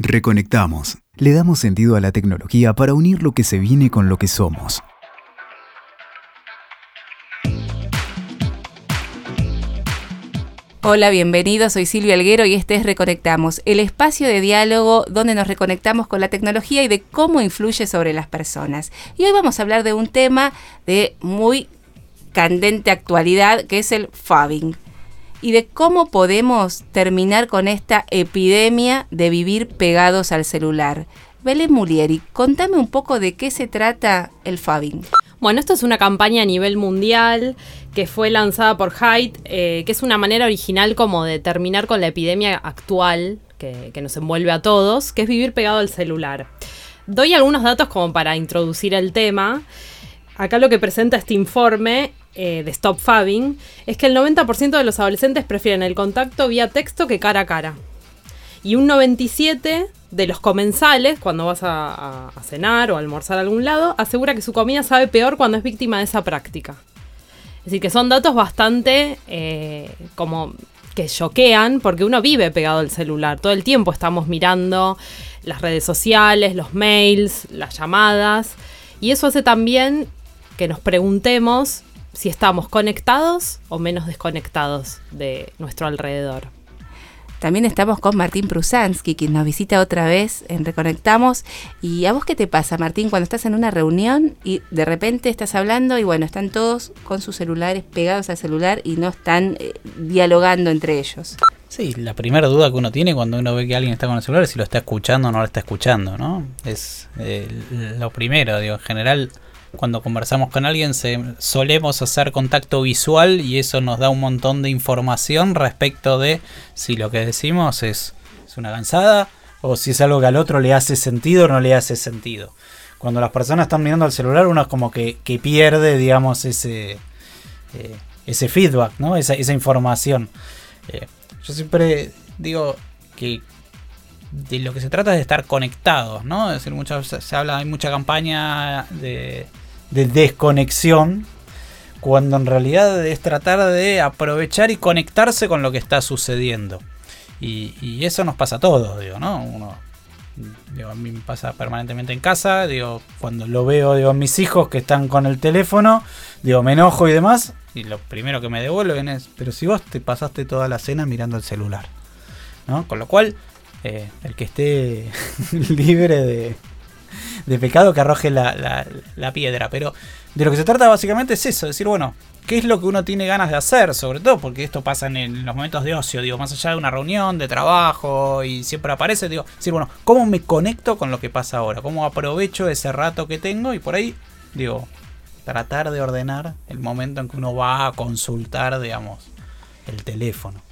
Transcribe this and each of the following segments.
Reconectamos. Le damos sentido a la tecnología para unir lo que se viene con lo que somos. Hola, bienvenidos. Soy Silvia Alguero y este es Reconectamos, el espacio de diálogo donde nos reconectamos con la tecnología y de cómo influye sobre las personas. Y hoy vamos a hablar de un tema de muy candente actualidad que es el fabbing y de cómo podemos terminar con esta epidemia de vivir pegados al celular. Belén Mulieri, contame un poco de qué se trata el fabbing. Bueno, esto es una campaña a nivel mundial que fue lanzada por Hyde, eh, que es una manera original como de terminar con la epidemia actual que, que nos envuelve a todos, que es vivir pegado al celular. Doy algunos datos como para introducir el tema. Acá lo que presenta este informe eh, de Stop Fabbing es que el 90% de los adolescentes prefieren el contacto vía texto que cara a cara. Y un 97% de los comensales, cuando vas a, cenar o almorzar a algún lado, asegura que su comida sabe peor cuando es víctima de esa práctica. Es decir, que son datos bastante eh, como que choquean porque uno vive pegado al celular. Todo el tiempo estamos mirando las redes sociales, los mails, las llamadas. Y eso hace también que nos preguntemos si estamos conectados o menos desconectados de nuestro alrededor. También estamos con Martín Prusansky, quien nos visita otra vez en Reconectamos. ¿Y a vos qué te pasa, Martín, cuando estás en una reunión y de repente estás hablando y bueno, están todos con sus celulares pegados al celular y no están eh, dialogando entre ellos? Sí, la primera duda que uno tiene cuando uno ve que alguien está con el celular es si lo está escuchando o no lo está escuchando, ¿no? Es eh, lo primero, digo, en general cuando conversamos con alguien solemos hacer contacto visual y eso nos da un montón de información respecto de si lo que decimos es, una cansada o si es algo que al otro le hace sentido o no le hace sentido. Cuando las personas están mirando al celular uno es como que, pierde, digamos, ese, eh, ese feedback, ¿no? esa, esa información. Eh, yo siempre digo que de lo que se trata es de estar conectados, ¿no? Es decir, muchas se habla, hay mucha campaña de, desconexión, cuando en realidad es tratar de aprovechar y conectarse con lo que está sucediendo. Y, eso nos pasa a todos, digo, ¿no? Uno, a mí me pasa permanentemente en casa, digo, cuando lo veo, digo, mis hijos que están con el teléfono, digo, me enojo y demás, y lo primero que me devuelven es, pero si vos te pasaste toda la cena mirando el celular, ¿no? Con lo cual, eh, el que esté libre de, pecado que arroje la, piedra. Pero de lo que se trata básicamente es eso, decir, bueno, ¿qué es lo que uno tiene ganas de hacer? Sobre todo porque esto pasa en, los momentos de ocio, digo, más allá de una reunión, de trabajo y siempre aparece, digo, decir, bueno, ¿cómo me conecto con lo que pasa ahora? ¿Cómo aprovecho ese rato que tengo? Y por ahí, digo, tratar de ordenar el momento en que uno va a consultar, digamos, el teléfono.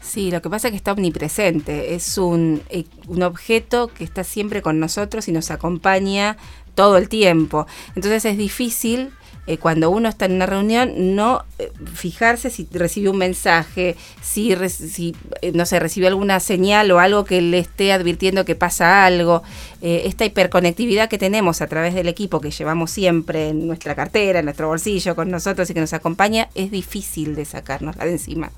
Sí, lo que pasa es que está omnipresente, es un, eh, un objeto que está siempre con nosotros y nos acompaña todo el tiempo. Entonces es difícil eh, cuando uno está en una reunión no eh, fijarse si recibe un mensaje, si, si no sé, recibe alguna señal o algo que le esté advirtiendo que pasa algo. esta hiperconectividad que tenemos a través del equipo que llevamos siempre en nuestra cartera, en nuestro bolsillo, con nosotros y que nos acompaña, es difícil de sacarnos de encima.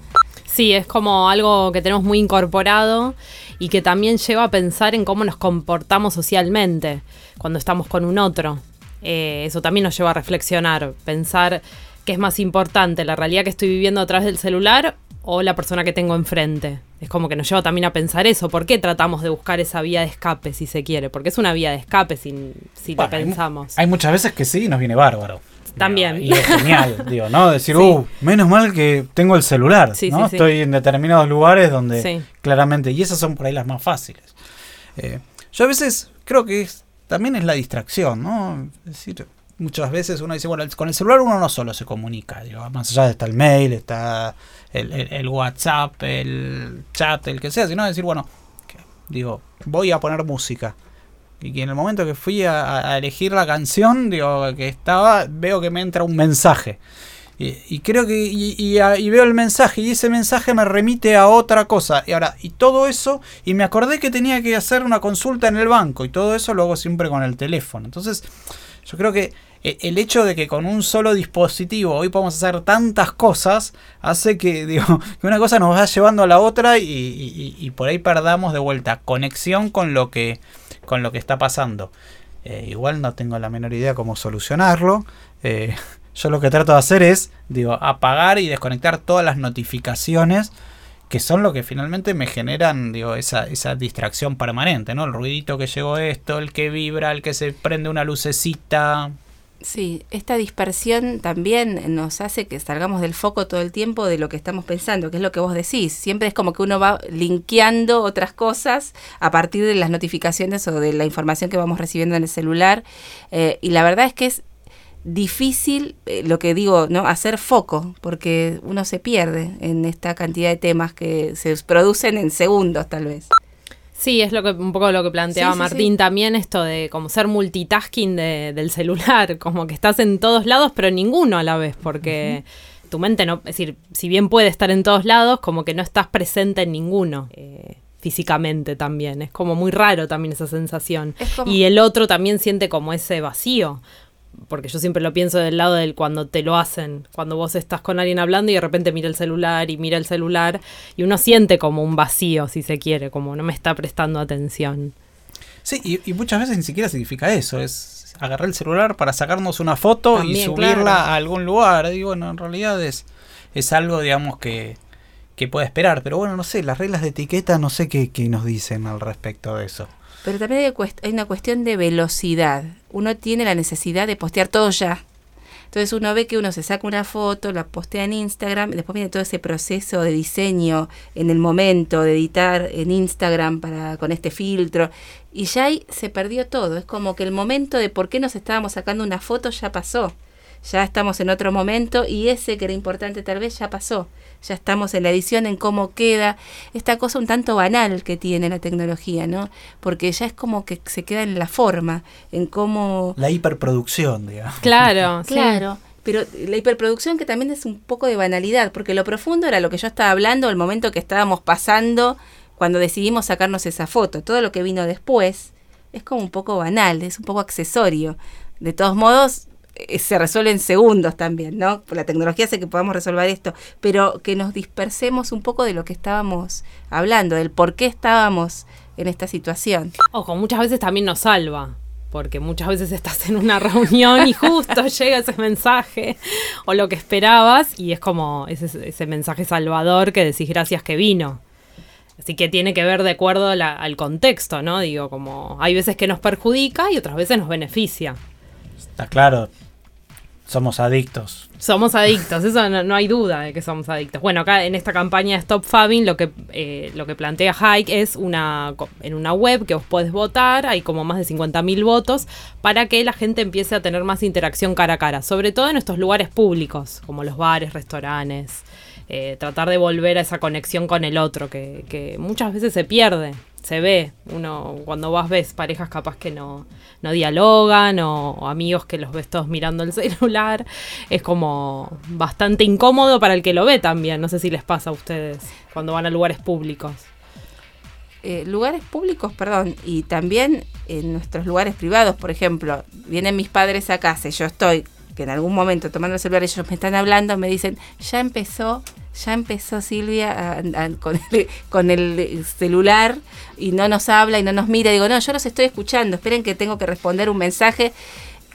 Sí, es como algo que tenemos muy incorporado y que también lleva a pensar en cómo nos comportamos socialmente cuando estamos con un otro. Eh, eso también nos lleva a reflexionar, pensar qué es más importante, la realidad que estoy viviendo a través del celular o la persona que tengo enfrente. Es como que nos lleva también a pensar eso. ¿Por qué tratamos de buscar esa vía de escape, si se quiere? Porque es una vía de escape si, si lo pensamos. Hay, hay, muchas veces que sí, nos viene bárbaro. También. y es genial, digo, ¿no? Decir, uh, menos mal que tengo el celular, ¿no? Estoy en determinados lugares donde claramente, y esas son por ahí las más fáciles. Eh, yo a veces creo que también es la distracción, ¿no? Es decir, muchas veces uno dice, bueno, con el celular uno no solo se comunica, digo, más allá está el mail, está el, WhatsApp, el chat, el que sea, sino decir, bueno, digo, voy a poner música y en el momento que fui a, elegir la canción, digo, que estaba, veo que me entra un mensaje. Y, creo que, y, veo el mensaje, y ese mensaje me remite a otra cosa. Y ahora, y todo eso, y me acordé que tenía que hacer una consulta en el banco, y todo eso lo hago siempre con el teléfono. Entonces, Yo creo que eh, el hecho de que con un solo dispositivo hoy podemos hacer tantas cosas hace que, digo, que una cosa nos va llevando a la otra y, por ahí perdamos de vuelta conexión con lo que, con lo que está pasando. Eh, igual no tengo la menor idea cómo solucionarlo. Eh, yo lo que trato de hacer es, digo, apagar y desconectar todas las notificaciones que son lo que finalmente me generan, digo, esa, esa distracción permanente, ¿no? El ruidito que llegó esto, el que vibra, el que se prende una lucecita, Sí, esta dispersión también nos hace que salgamos del foco todo el tiempo de lo que estamos pensando, que es lo que vos decís. Siempre es como que uno va linkeando otras cosas a partir de las notificaciones o de la información que vamos recibiendo en el celular. Eh, y la verdad es que es difícil, eh, lo que digo, ¿no? hacer foco, porque uno se pierde en esta cantidad de temas que se producen en segundos tal vez. Sí, es lo que un poco lo que planteaba Martín también, esto de como ser multitasking del celular, como que estás en todos lados, pero ninguno a la vez, porque tu mente no, es decir, si bien puede estar en todos lados, como que no estás presente en ninguno. Eh, físicamente también, es como muy raro también esa sensación. Y el otro también siente como ese vacío, porque yo siempre lo pienso del lado del cuando te lo hacen, cuando vos estás con alguien hablando y de repente mira el celular y mira el celular y uno siente como un vacío, si se quiere, como no me está prestando atención. Sí, y, muchas veces ni siquiera significa eso, es agarrar el celular para sacarnos una foto y subirla a algún lugar. Y bueno, en realidad es, es algo, digamos, que, que puede esperar, pero bueno, no sé, las reglas de etiqueta no sé qué, qué nos dicen al respecto de eso. Pero también hay, una cuestión de velocidad. Uno tiene la necesidad de postear todo ya. Entonces uno ve que uno se saca una foto, la postea en Instagram, después viene todo ese proceso de diseño en el momento, de editar en Instagram para con este filtro, y ya ahí se perdió todo. Es como que el momento de por qué nos estábamos sacando una foto ya pasó ya estamos en otro momento y ese que era importante tal vez ya pasó. Ya estamos en la edición, en cómo queda. Esta cosa un tanto banal que tiene la tecnología, ¿no? Porque ya es como que se queda en la forma, en cómo... La hiperproducción, digamos. Claro, claro. Pero la hiperproducción que también es un poco de banalidad, porque lo profundo era lo que yo estaba hablando, el momento que estábamos pasando cuando decidimos sacarnos esa foto. Todo lo que vino después es como un poco banal, es un poco accesorio. De todos modos, se resuelve en segundos también, ¿no? La tecnología hace que podamos resolver esto, pero que nos dispersemos un poco de lo que estábamos hablando, del por qué estábamos en esta situación. Ojo, muchas veces también nos salva, porque muchas veces estás en una reunión y justo llega ese mensaje o lo que esperabas y es como ese, ese mensaje salvador que decís gracias que vino. Así que tiene que ver de acuerdo al contexto, ¿no? Digo, como hay veces que nos perjudica y otras veces nos beneficia. Está claro, somos adictos. Somos adictos, eso no, hay duda de que somos adictos. Bueno, acá en esta campaña Stop Fabbing lo que, eh, lo que plantea Hike es una, en una web que vos podés votar, hay como más de 50.000 votos, para que la gente empiece a tener más interacción cara a cara, sobre todo en estos lugares públicos, como los bares, restaurantes. Eh, tratar de volver a esa conexión con el otro, que, que muchas veces se pierde se ve, uno cuando vas ves parejas capaz que no, no dialogan o, amigos que los ves todos mirando el celular, es como bastante incómodo para el que lo ve también, no sé si les pasa a ustedes cuando van a lugares públicos. Eh, lugares públicos, perdón, y también en nuestros lugares privados, por ejemplo, vienen mis padres a casa y yo estoy, que en algún momento tomando el celular ellos me están hablando, me dicen, ya empezó ya empezó Silvia con, el, celular y no nos habla y no nos mira. Digo, no, yo los estoy escuchando, esperen que tengo que responder un mensaje.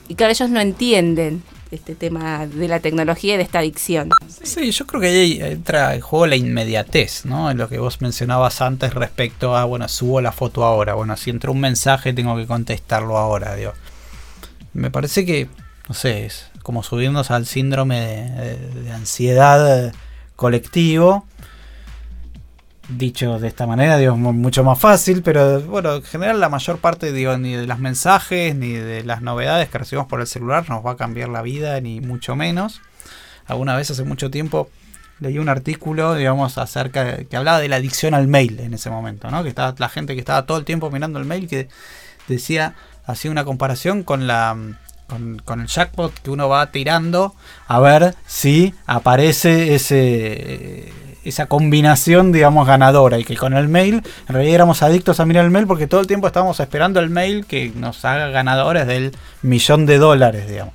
Y claro, ellos no entienden este tema de la tecnología y de esta adicción. Sí, yo creo que ahí entra en juego la inmediatez, ¿no? En lo que vos mencionabas antes respecto a, bueno, subo la foto ahora, bueno, si entra un mensaje tengo que contestarlo ahora, digo. Me parece que, no sé, es como subirnos al síndrome de ansiedad colectivo. Dicho de esta manera, digo, mucho más fácil, pero bueno, en general la mayor parte, digo, ni de los mensajes, ni de las novedades que recibimos por el celular nos va a cambiar la vida, ni mucho menos. Alguna vez hace mucho tiempo leí un artículo, digamos, acerca que hablaba de la adicción al mail en ese momento, ¿no? Que estaba la gente que estaba todo el tiempo mirando el mail que decía, hacía una comparación con la con, el jackpot que uno va tirando a ver si aparece ese esa combinación, digamos, ganadora y que con el mail, en realidad éramos adictos a mirar el mail porque todo el tiempo estábamos esperando el mail que nos haga ganadores del millón de dólares, digamos.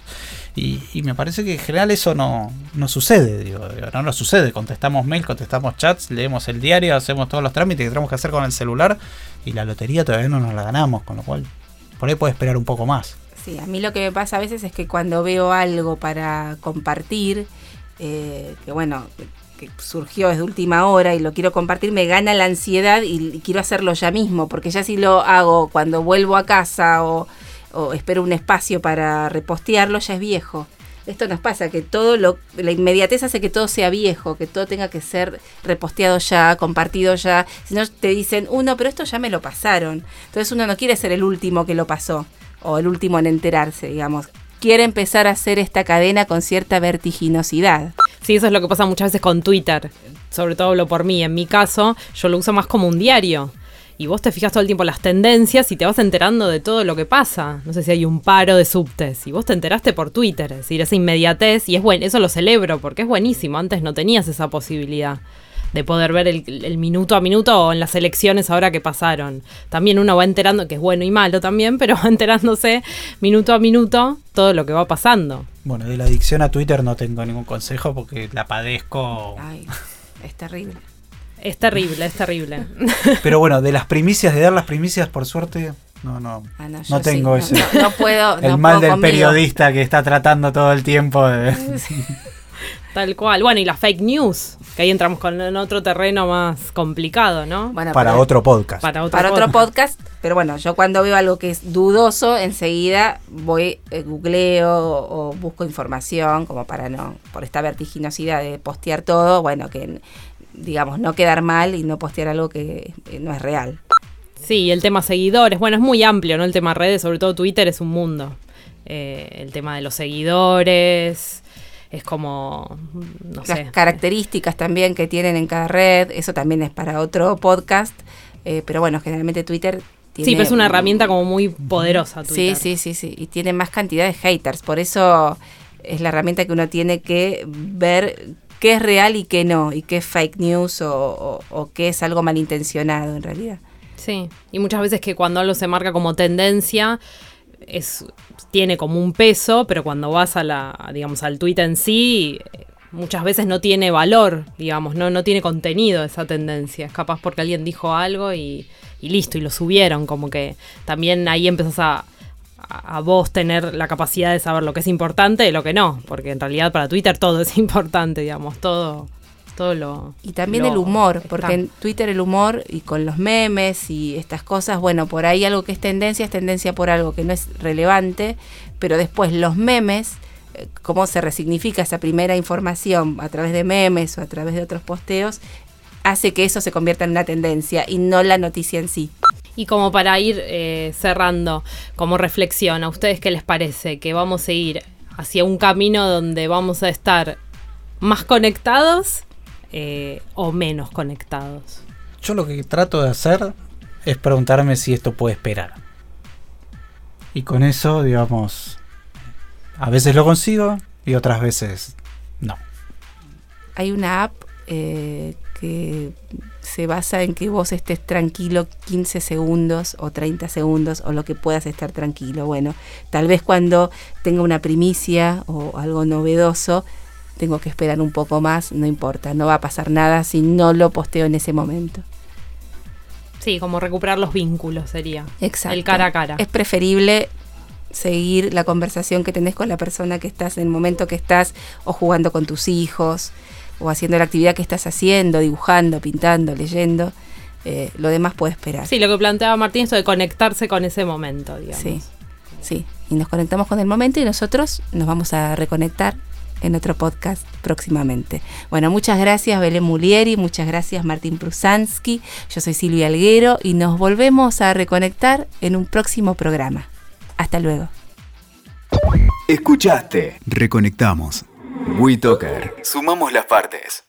Y, me parece que en general eso no, no sucede, digo, no nos sucede. Contestamos mail, contestamos chats, leemos el diario, hacemos todos los trámites que tenemos que hacer con el celular y la lotería todavía no nos la ganamos, con lo cual por ahí puede esperar un poco más. Sí, a mí lo que me pasa a veces es que cuando veo algo para compartir, eh, que bueno, que surgió desde última hora y lo quiero compartir, me gana la ansiedad y, quiero hacerlo ya mismo, porque ya si lo hago cuando vuelvo a casa o, o espero un espacio para repostearlo, ya es viejo. Esto nos pasa, que todo lo, la inmediatez hace que todo sea viejo, que todo tenga que ser reposteado ya, compartido ya. Si no te dicen, uno, pero esto ya me lo pasaron. Entonces uno no quiere ser el último que lo pasó, o el último en enterarse, digamos. Quiere empezar a hacer esta cadena con cierta vertiginosidad. Sí, eso es lo que pasa muchas veces con Twitter. Sobre todo hablo por mí. En mi caso, yo lo uso más como un diario. Y vos te fijas todo el tiempo las tendencias y te vas enterando de todo lo que pasa. No sé si hay un paro de subtes. Y vos te enteraste por Twitter. Es decir, esa inmediatez. Y es bueno, eso lo celebro porque es buenísimo. Antes no tenías esa posibilidad de poder ver el, el, minuto a minuto o en las elecciones ahora que pasaron. También uno va enterando, que es bueno y malo también, pero va enterándose minuto a minuto todo lo que va pasando. Bueno, de la adicción a Twitter no tengo ningún consejo porque la padezco. Ay, es terrible. Es terrible, es terrible. Pero bueno, de las primicias, de dar las primicias, por suerte, no, no, Ah, no, no tengo sí, ese. No, no puedo. el no mal puedo del conmigo. periodista que está tratando todo el tiempo de... Tal cual. Bueno, y la fake news, que ahí entramos con en otro terreno más complicado, ¿no? Bueno, para pero- otro podcast. Para otro, para otro podcast. podcast, pero bueno, yo cuando veo algo que es dudoso, enseguida voy, eh, googleo o, o busco información, como para no, por esta vertiginosidad de postear todo, bueno, que digamos, no quedar mal y no postear algo que eh, no es real. Sí, el tema seguidores. Bueno, es muy amplio, ¿no? El tema redes, sobre todo Twitter, es un mundo. Eh, el tema de los seguidores. Es como. No Las sé. características también que tienen en cada red, eso también es para otro podcast, eh, pero bueno, generalmente Twitter tiene... Sí, pero es una herramienta como muy poderosa. Sí, Twitter. sí, sí, sí. Y tiene más cantidad de haters. Por eso es la herramienta que uno tiene que ver qué es real y qué no. Y qué es fake news o, o- o qué es algo malintencionado en realidad. Sí, y muchas veces que cuando algo se marca como tendencia, es, tiene como un peso, pero cuando vas a la, digamos, al tweet en sí, muchas veces no tiene valor, digamos, no, no tiene contenido esa tendencia. Es capaz porque alguien dijo algo y, y listo, y lo subieron. Como que también ahí empezás a, a, a vos tener la capacidad de saber lo que es importante y lo que no. Porque en realidad para Twitter todo es importante, digamos, todo, todo lo. Y también lo el humor, está. porque en Twitter el humor y con los memes y estas cosas, bueno, por ahí algo que es tendencia es tendencia por algo que no es relevante, pero después los memes, eh, cómo se resignifica esa primera información a través de memes o a través de otros posteos, hace que eso se convierta en una tendencia y no la noticia en sí. Y como para ir eh, cerrando, como reflexión, ¿a ustedes qué les parece? Que vamos a ir hacia un camino donde vamos a estar más conectados eh, o menos conectados. Yo lo que trato de hacer es preguntarme si esto puede esperar. Y con eso, digamos, a veces lo consigo y otras veces no. Hay una app eh, que se basa en que vos estés tranquilo 15 segundos o 30 segundos o lo que puedas estar tranquilo. Bueno, tal vez cuando tenga una primicia o algo novedoso, tengo que esperar un poco más, no importa, no va a pasar nada si no lo posteo en ese momento. Sí, como recuperar los vínculos sería. Exacto. El cara a cara. Es preferible seguir la conversación que tenés con la persona que estás en el momento que estás o jugando con tus hijos o haciendo la actividad que estás haciendo, dibujando, pintando, leyendo. Eh, lo demás puede esperar. Sí, lo que planteaba Martín, esto de conectarse con ese momento, digamos. sí, sí. Y nos conectamos con el momento y nosotros nos vamos a reconectar en otro podcast próximamente. Bueno, muchas gracias Belén Mulieri, muchas gracias Martín Prusansky, yo soy Silvia Alguero y nos volvemos a reconectar en un próximo programa. Hasta luego. Escuchaste. Reconectamos. WeToker. Sumamos las partes.